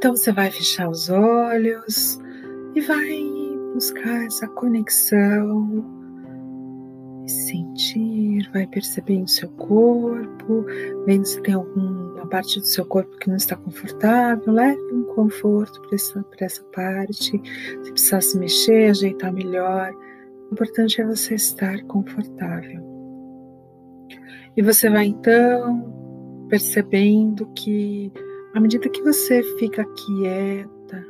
Então você vai fechar os olhos e vai buscar essa conexão sentir, vai percebendo seu corpo, vendo se tem alguma parte do seu corpo que não está confortável, leve um conforto para essa, essa parte. Se precisar se mexer, ajeitar melhor, o importante é você estar confortável. E você vai então percebendo que à medida que você fica quieta,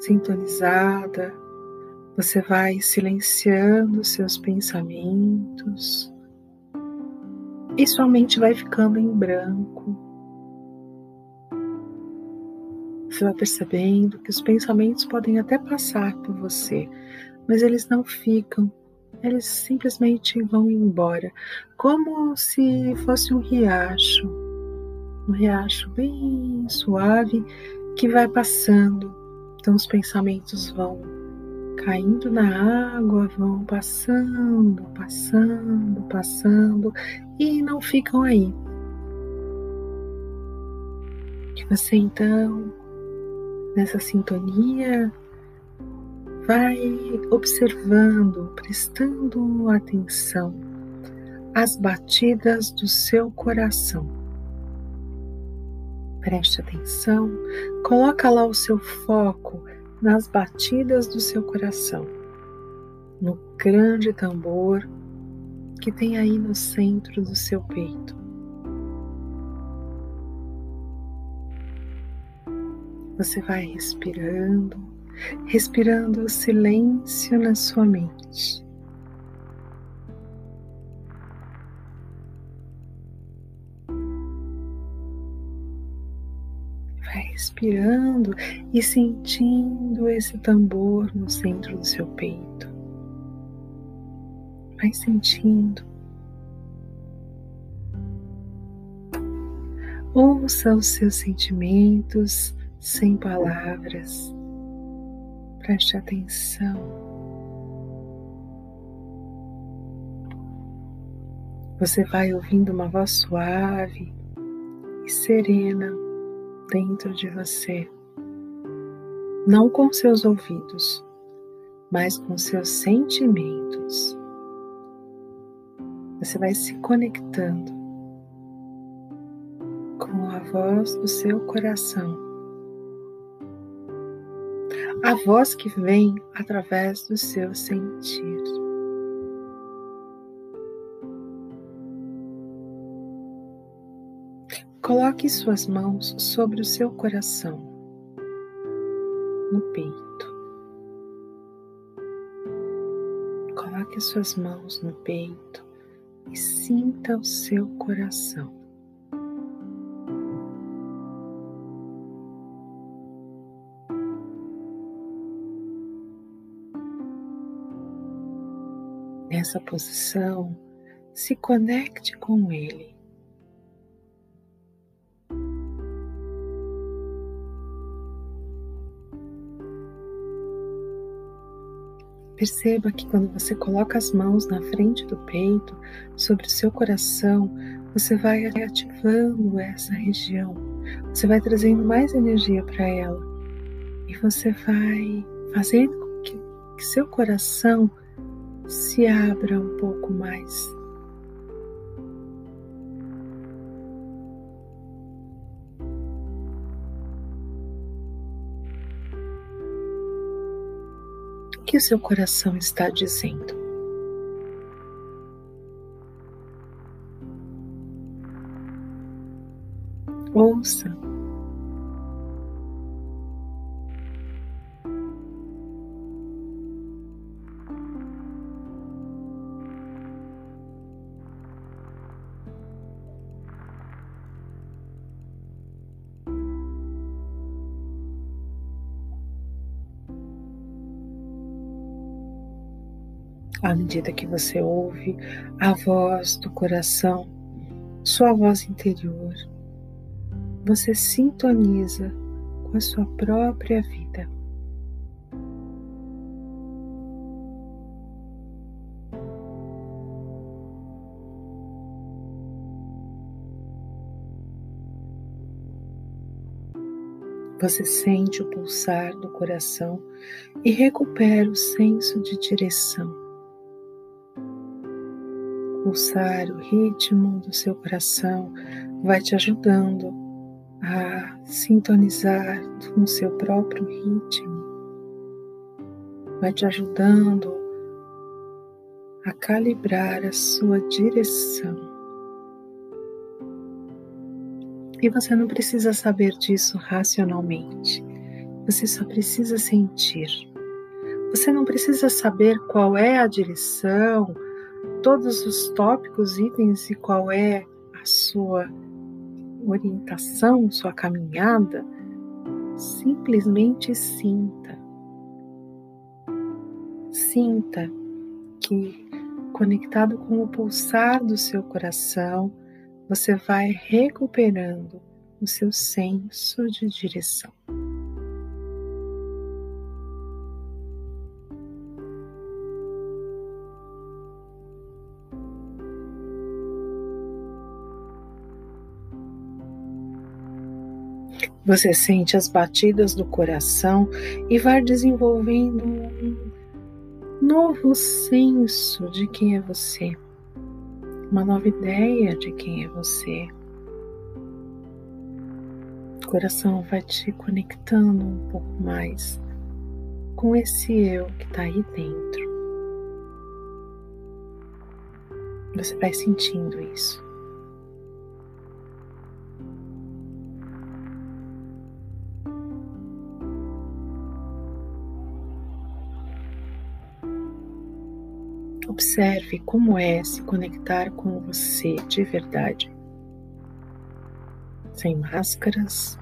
sintonizada, você vai silenciando seus pensamentos e sua mente vai ficando em branco. Você vai percebendo que os pensamentos podem até passar por você, mas eles não ficam, eles simplesmente vão embora, como se fosse um riacho, um riacho bem suave que vai passando. Então os pensamentos vão caindo na água, vão passando, passando, passando e não ficam aí. Que você então, nessa sintonia, vai observando, prestando atenção às batidas do seu coração. Preste atenção, coloca lá o seu foco nas batidas do seu coração, no grande tambor que tem aí no centro do seu peito. Você vai respirando, respirando o silêncio na sua mente. Respirando e sentindo esse tambor no centro do seu peito. Vai sentindo. Ouça os seus sentimentos sem palavras. Preste atenção. Você vai ouvindo uma voz suave e serena dentro de você, não com seus ouvidos, mas com seus sentimentos. Você vai se conectando com a voz do seu coração. A voz que vem através do seu sentir. Coloque suas mãos sobre o seu coração, no peito. Coloque suas mãos no peito e sinta o seu coração. Nessa posição, se conecte com ele. Perceba que quando você coloca as mãos na frente do peito, sobre o seu coração, você vai ativando essa região, você vai trazendo mais energia para ela. E você vai fazendo com que, seu coração se abra um pouco mais que seu coração está dizendo. Ouça à medida que você ouve a voz do coração, sua voz interior, você sintoniza com a sua própria vida. Você sente o pulsar do coração e recupera o senso de direção. Pulsar o ritmo do seu coração vai te ajudando a sintonizar com o seu próprio ritmo, vai te ajudando a calibrar a sua direção. E você não precisa saber disso racionalmente. Você só precisa sentir. Você não precisa saber qual é a direção, todos os tópicos, itens e qual é a sua orientação, sua caminhada. Simplesmente sinta. Sinta que, conectado com o pulsar do seu coração, você vai recuperando o seu senso de direção. Você sente as batidas do coração e vai desenvolvendo um novo senso de quem é você uma nova ideia de quem é você. O coração vai te conectando um pouco mais com esse eu que está aí dentro. Você vai sentindo isso. Observe como é se conectar com você de verdade. Sem máscaras,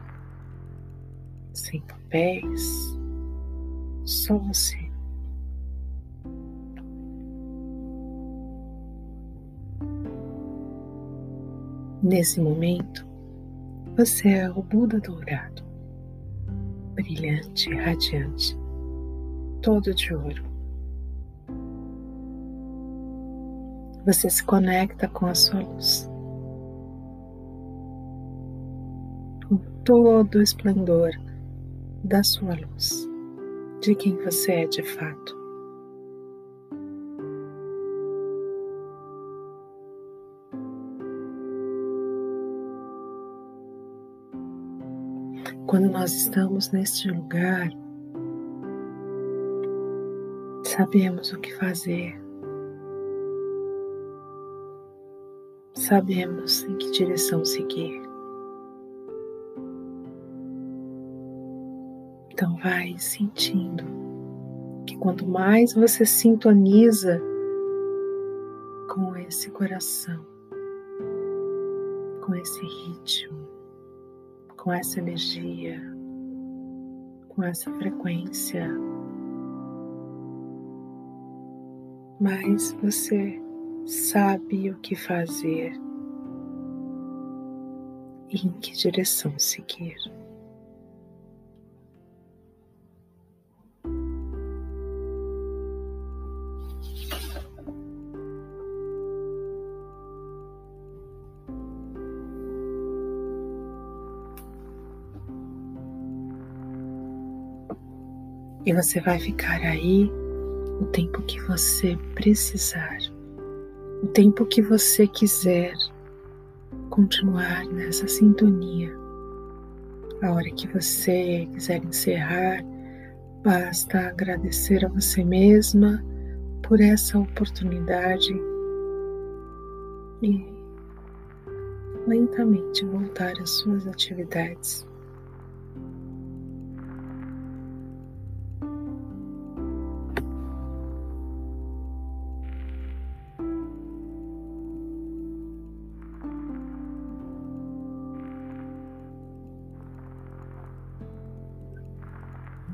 sem papéis, só você. Nesse momento, você é o Buda dourado, brilhante, radiante, todo de ouro. Você se conecta com a sua luz. Com todo o esplendor da sua luz, de quem você é de fato. Quando nós estamos neste lugar, sabemos o que fazer, sabemos em que direção seguir. Então vai sentindo que quanto mais você sintoniza com esse coração, com esse ritmo, com essa energia, com essa frequência, mais você sabe o que fazer e em que direção seguir. E você vai ficar aí o tempo que você precisar o tempo que você quiser continuar nessa sintonia. A hora que você quiser encerrar, basta agradecer a você mesma por essa oportunidade e lentamente voltar às suas atividades.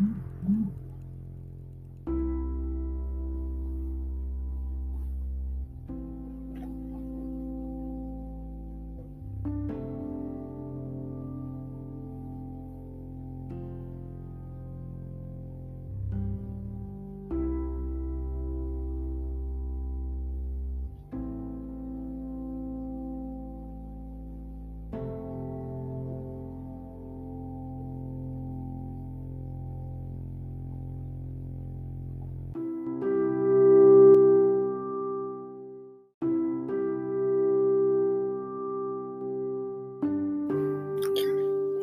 Mm-hmm.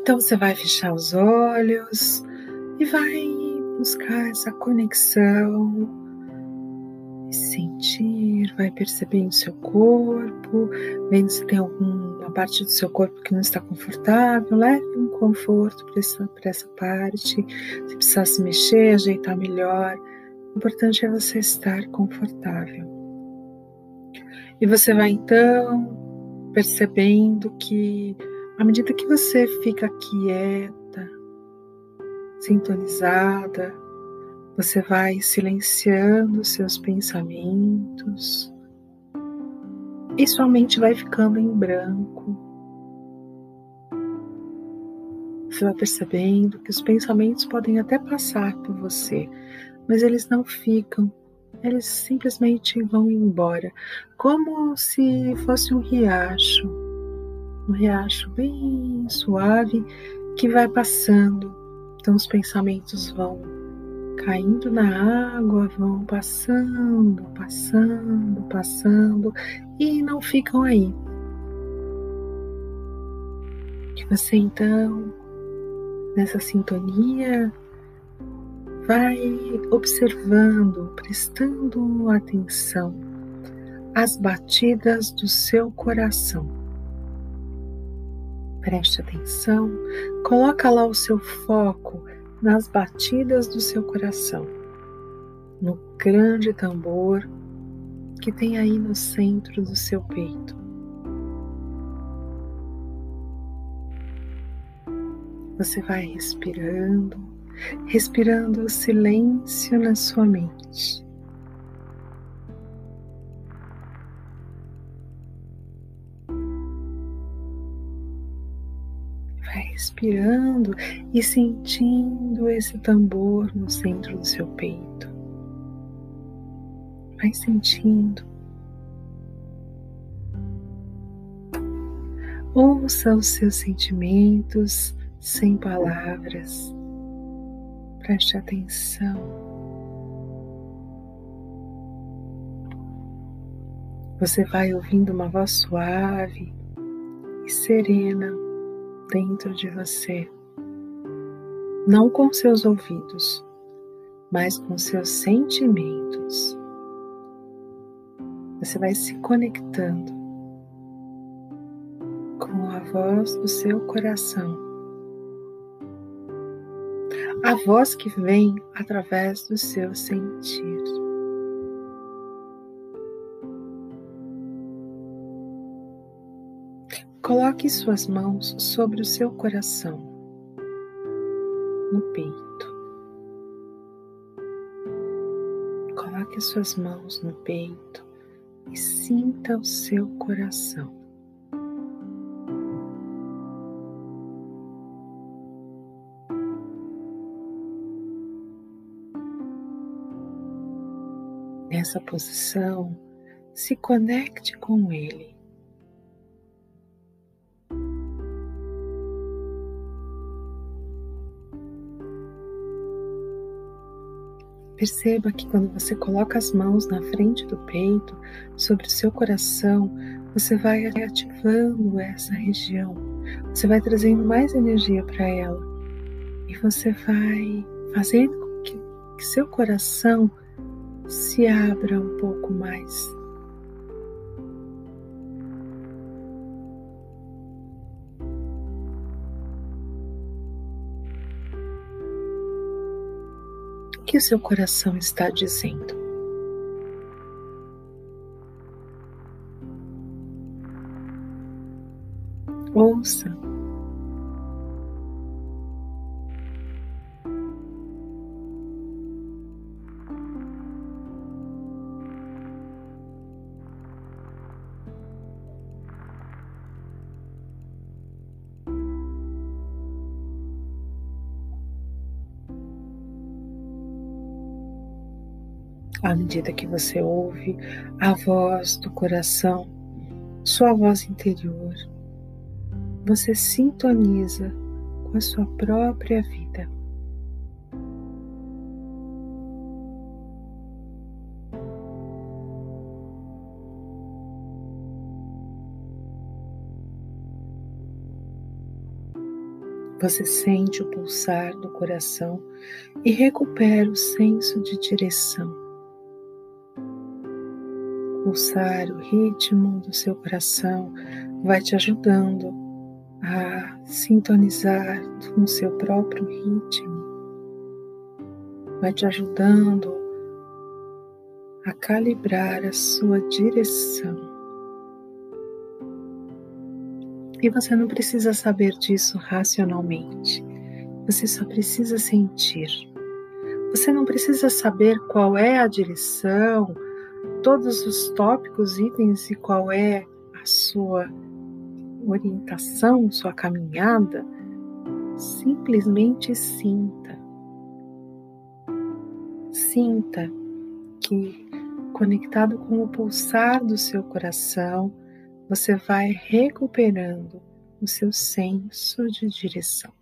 Então você vai fechar os olhos e vai buscar essa conexão e sentir, vai percebendo seu corpo, vendo se tem alguma parte do seu corpo que não está confortável, leve um conforto para essa, essa parte. Se precisar se mexer, ajeitar melhor, o importante é você estar confortável. E você vai então percebendo que à medida que você fica quieta, sintonizada, você vai silenciando seus pensamentos e sua mente vai ficando em branco. Você vai percebendo que os pensamentos podem até passar por você, mas eles não ficam, eles simplesmente vão embora, como se fosse um riacho, um riacho bem suave que vai passando. Então os pensamentos vão caindo na água, vão passando, passando, passando e não ficam aí. Que você então, nessa sintonia, vai observando, prestando atenção às batidas do seu coração. Preste atenção, coloca lá o seu foco nas batidas do seu coração, no grande tambor que tem aí no centro do seu peito. Você vai respirando, respirando o silêncio na sua mente. Respirando e sentindo esse tambor no centro do seu peito. Vai sentindo. Ouça os seus sentimentos sem palavras. Preste atenção. Você vai ouvindo uma voz suave e serena dentro de você, não com seus ouvidos, mas com seus sentimentos. Você vai se conectando com a voz do seu coração a voz que vem através do seu sentir. Coloque suas mãos sobre o seu coração, no peito. Coloque suas mãos no peito e sinta o seu coração. Nessa posição, se conecte com Ele. Perceba que quando você coloca as mãos na frente do peito, sobre o seu coração, você vai ativando essa região, você vai trazendo mais energia para ela e você vai fazendo com que, que seu coração se abra um pouco mais. Que o seu coração está dizendo? Ouça à medida que você ouve a voz do coração, sua voz interior, você sintoniza com a sua própria vida. Você sente o pulsar do coração e recupera o senso de direção. Pulsar o ritmo do seu coração vai te ajudando a sintonizar com o seu próprio ritmo, vai te ajudando a calibrar a sua direção. E você não precisa saber disso racionalmente. Você só precisa sentir. Você não precisa saber qual é a direção, todos os tópicos, itens e qual é a sua orientação, sua caminhada. Simplesmente sinta. Sinta que, conectado com o pulsar do seu coração, você vai recuperando o seu senso de direção.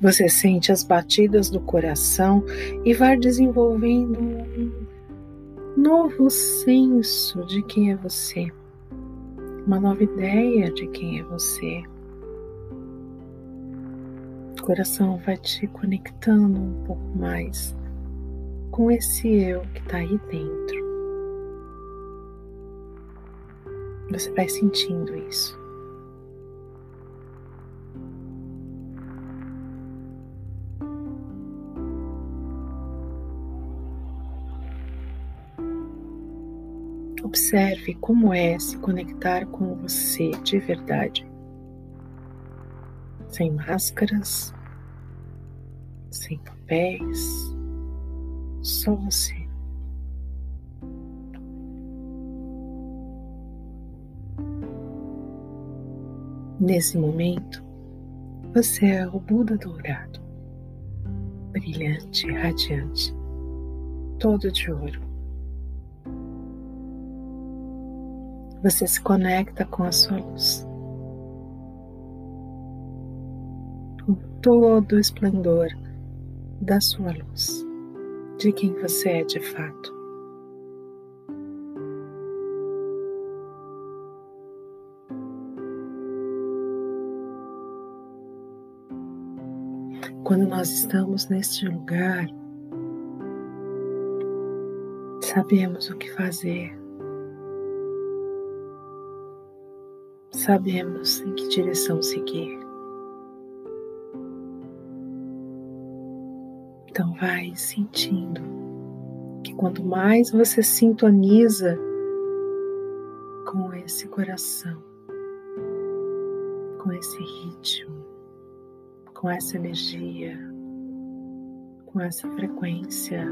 Você sente as batidas do coração e vai desenvolvendo um novo senso de quem é você uma nova ideia de quem é você. O coração vai te conectando um pouco mais com esse eu que está aí dentro. Você vai sentindo isso. Observe como é se conectar com você de verdade. Sem máscaras, sem papéis, só você. Nesse momento, você é o Buda dourado, brilhante, radiante, todo de ouro. Você se conecta com a sua luz. Com todo o esplendor da sua luz, de quem você é de fato. Quando nós estamos neste lugar, sabemos o que fazer, sabemos em que direção seguir. Então vai sentindo que quanto mais você sintoniza com esse coração, com esse ritmo, com essa energia, com essa frequência,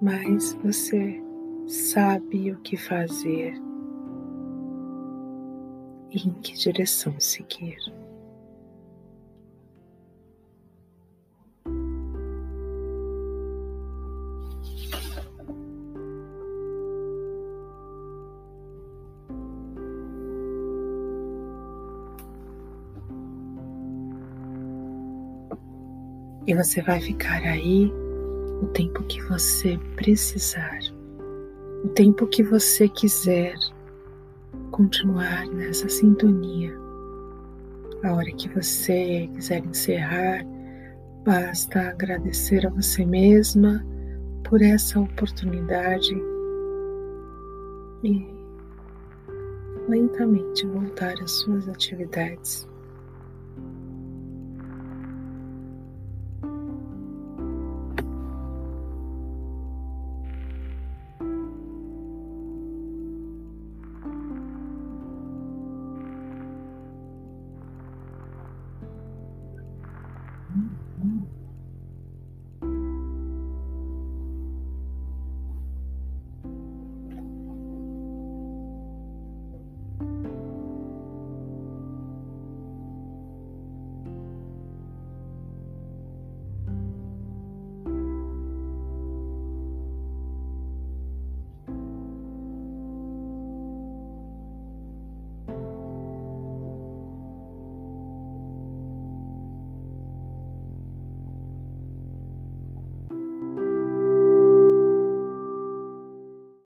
mais você sabe o que fazer e em que direção seguir. E você vai ficar aí o tempo que você precisar o tempo que você quiser continuar nessa sintonia. A hora que você quiser encerrar, basta agradecer a você mesma por essa oportunidade e lentamente voltar às suas atividades. Mm-hmm.